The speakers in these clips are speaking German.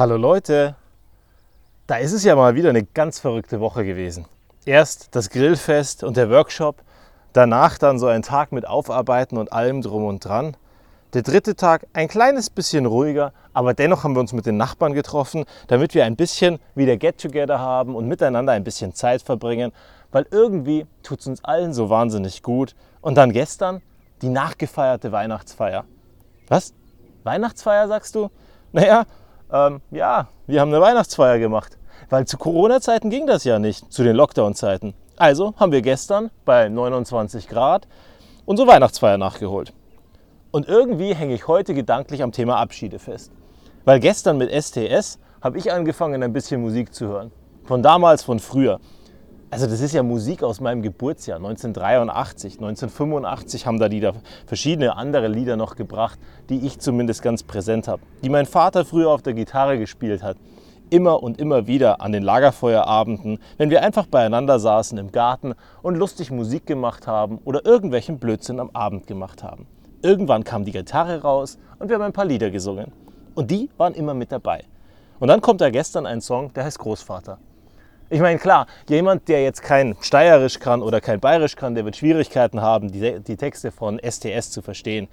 Hallo Leute, da ist es ja mal wieder eine ganz verrückte Woche gewesen. Erst das Grillfest und der Workshop, danach dann so ein Tag mit Aufarbeiten und allem drum und dran. Der dritte Tag ein kleines bisschen ruhiger, aber dennoch haben wir uns mit den Nachbarn getroffen, damit wir ein bisschen wieder Get-Together haben und miteinander ein bisschen Zeit verbringen, weil irgendwie tut es uns allen so wahnsinnig gut. Und dann gestern die nachgefeierte Weihnachtsfeier. Was? Weihnachtsfeier sagst du? Naja, ähm, ja, wir haben eine Weihnachtsfeier gemacht. Weil zu Corona-Zeiten ging das ja nicht, zu den Lockdown-Zeiten. Also haben wir gestern bei 29 Grad unsere Weihnachtsfeier nachgeholt. Und irgendwie hänge ich heute gedanklich am Thema Abschiede fest. Weil gestern mit STS habe ich angefangen, ein bisschen Musik zu hören. Von damals, von früher. Also das ist ja Musik aus meinem Geburtsjahr, 1983, 1985 haben da die da verschiedene andere Lieder noch gebracht, die ich zumindest ganz präsent habe, die mein Vater früher auf der Gitarre gespielt hat. Immer und immer wieder an den Lagerfeuerabenden, wenn wir einfach beieinander saßen im Garten und lustig Musik gemacht haben oder irgendwelchen Blödsinn am Abend gemacht haben. Irgendwann kam die Gitarre raus und wir haben ein paar Lieder gesungen. Und die waren immer mit dabei. Und dann kommt da gestern ein Song, der heißt Großvater. Ich meine, klar, jemand, der jetzt kein Steierisch kann oder kein Bayerisch kann, der wird Schwierigkeiten haben, die, die Texte von STS zu verstehen.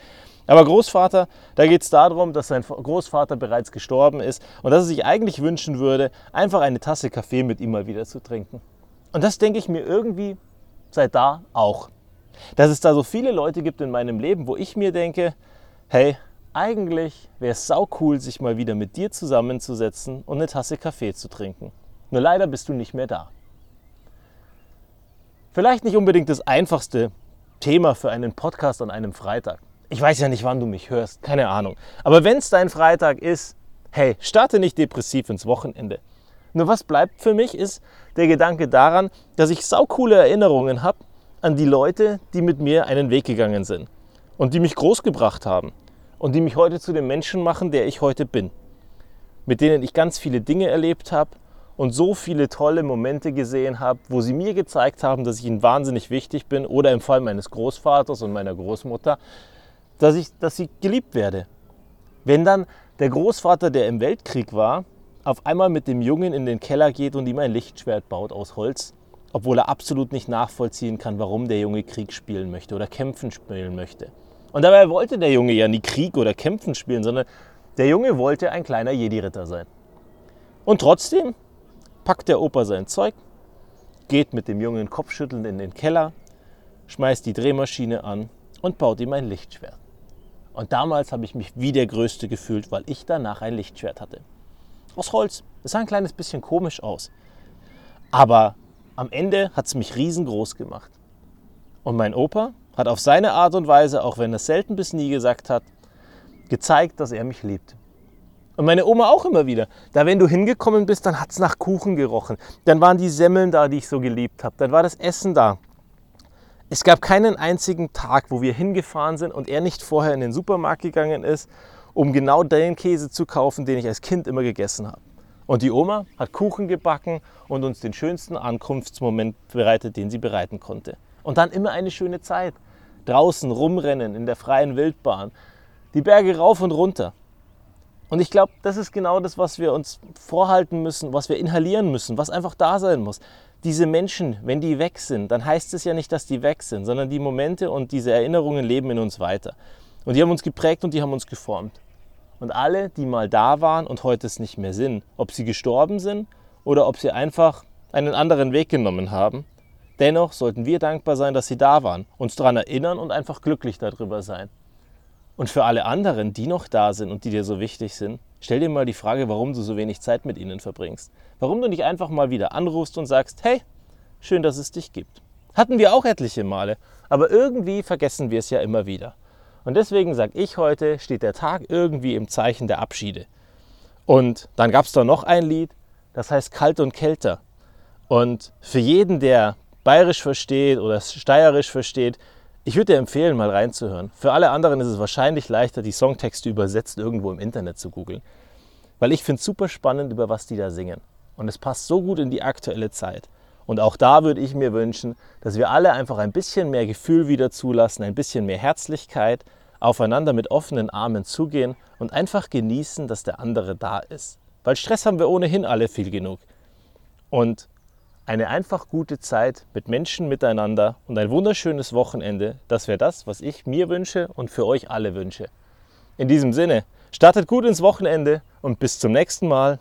Aber Großvater, da geht es darum, dass sein Großvater bereits gestorben ist und dass er sich eigentlich wünschen würde, einfach eine Tasse Kaffee mit ihm mal wieder zu trinken. Und das denke ich mir irgendwie seit da auch. Dass es da so viele Leute gibt in meinem Leben, wo ich mir denke, hey, eigentlich wäre es sau cool, sich mal wieder mit dir zusammenzusetzen und eine Tasse Kaffee zu trinken. Nur leider bist du nicht mehr da. Vielleicht nicht unbedingt das einfachste Thema für einen Podcast an einem Freitag. Ich weiß ja nicht, wann du mich hörst, keine Ahnung. Aber wenn es dein Freitag ist, hey, starte nicht depressiv ins Wochenende. Nur was bleibt für mich ist der Gedanke daran, dass ich saukoole Erinnerungen habe an die Leute, die mit mir einen Weg gegangen sind und die mich großgebracht haben und die mich heute zu dem Menschen machen, der ich heute bin. Mit denen ich ganz viele Dinge erlebt habe und so viele tolle Momente gesehen habe, wo sie mir gezeigt haben, dass ich ihnen wahnsinnig wichtig bin oder im Fall meines Großvaters und meiner Großmutter, dass ich, dass ich geliebt werde. Wenn dann der Großvater, der im Weltkrieg war, auf einmal mit dem Jungen in den Keller geht und ihm ein Lichtschwert baut aus Holz, obwohl er absolut nicht nachvollziehen kann, warum der Junge Krieg spielen möchte oder kämpfen spielen möchte. Und dabei wollte der Junge ja nie Krieg oder kämpfen spielen, sondern der Junge wollte ein kleiner Jedi-Ritter sein. Und trotzdem packt der Opa sein Zeug, geht mit dem Jungen kopfschüttelnd in den Keller, schmeißt die Drehmaschine an und baut ihm ein Lichtschwert. Und damals habe ich mich wie der Größte gefühlt, weil ich danach ein Lichtschwert hatte. Aus Holz. Es sah ein kleines bisschen komisch aus. Aber am Ende hat es mich riesengroß gemacht. Und mein Opa hat auf seine Art und Weise, auch wenn er es selten bis nie gesagt hat, gezeigt, dass er mich liebt. Und meine Oma auch immer wieder. Da, wenn du hingekommen bist, dann hat es nach Kuchen gerochen. Dann waren die Semmeln da, die ich so geliebt habe. Dann war das Essen da. Es gab keinen einzigen Tag, wo wir hingefahren sind und er nicht vorher in den Supermarkt gegangen ist, um genau den Käse zu kaufen, den ich als Kind immer gegessen habe. Und die Oma hat Kuchen gebacken und uns den schönsten Ankunftsmoment bereitet, den sie bereiten konnte. Und dann immer eine schöne Zeit. Draußen rumrennen, in der freien Wildbahn, die Berge rauf und runter. Und ich glaube, das ist genau das, was wir uns vorhalten müssen, was wir inhalieren müssen, was einfach da sein muss. Diese Menschen, wenn die weg sind, dann heißt es ja nicht, dass die weg sind, sondern die Momente und diese Erinnerungen leben in uns weiter. Und die haben uns geprägt und die haben uns geformt. Und alle, die mal da waren und heute es nicht mehr sind, ob sie gestorben sind oder ob sie einfach einen anderen Weg genommen haben, dennoch sollten wir dankbar sein, dass sie da waren, uns daran erinnern und einfach glücklich darüber sein. Und für alle anderen, die noch da sind und die dir so wichtig sind, stell dir mal die Frage, warum du so wenig Zeit mit ihnen verbringst. Warum du nicht einfach mal wieder anrufst und sagst, hey, schön, dass es dich gibt. Hatten wir auch etliche Male, aber irgendwie vergessen wir es ja immer wieder. Und deswegen sage ich heute, steht der Tag irgendwie im Zeichen der Abschiede. Und dann gab es da noch ein Lied, das heißt Kalt und Kälter. Und für jeden, der bayerisch versteht oder steierisch versteht, ich würde dir empfehlen, mal reinzuhören. Für alle anderen ist es wahrscheinlich leichter, die Songtexte übersetzt irgendwo im Internet zu googeln. Weil ich finde es super spannend, über was die da singen. Und es passt so gut in die aktuelle Zeit. Und auch da würde ich mir wünschen, dass wir alle einfach ein bisschen mehr Gefühl wieder zulassen, ein bisschen mehr Herzlichkeit, aufeinander mit offenen Armen zugehen und einfach genießen, dass der andere da ist. weil Stress haben wir ohnehin alle viel genug. Und eine einfach gute Zeit mit Menschen miteinander und ein wunderschönes Wochenende, das wäre das, was ich mir wünsche und für euch alle wünsche. In diesem Sinne, startet gut ins Wochenende und bis zum nächsten Mal.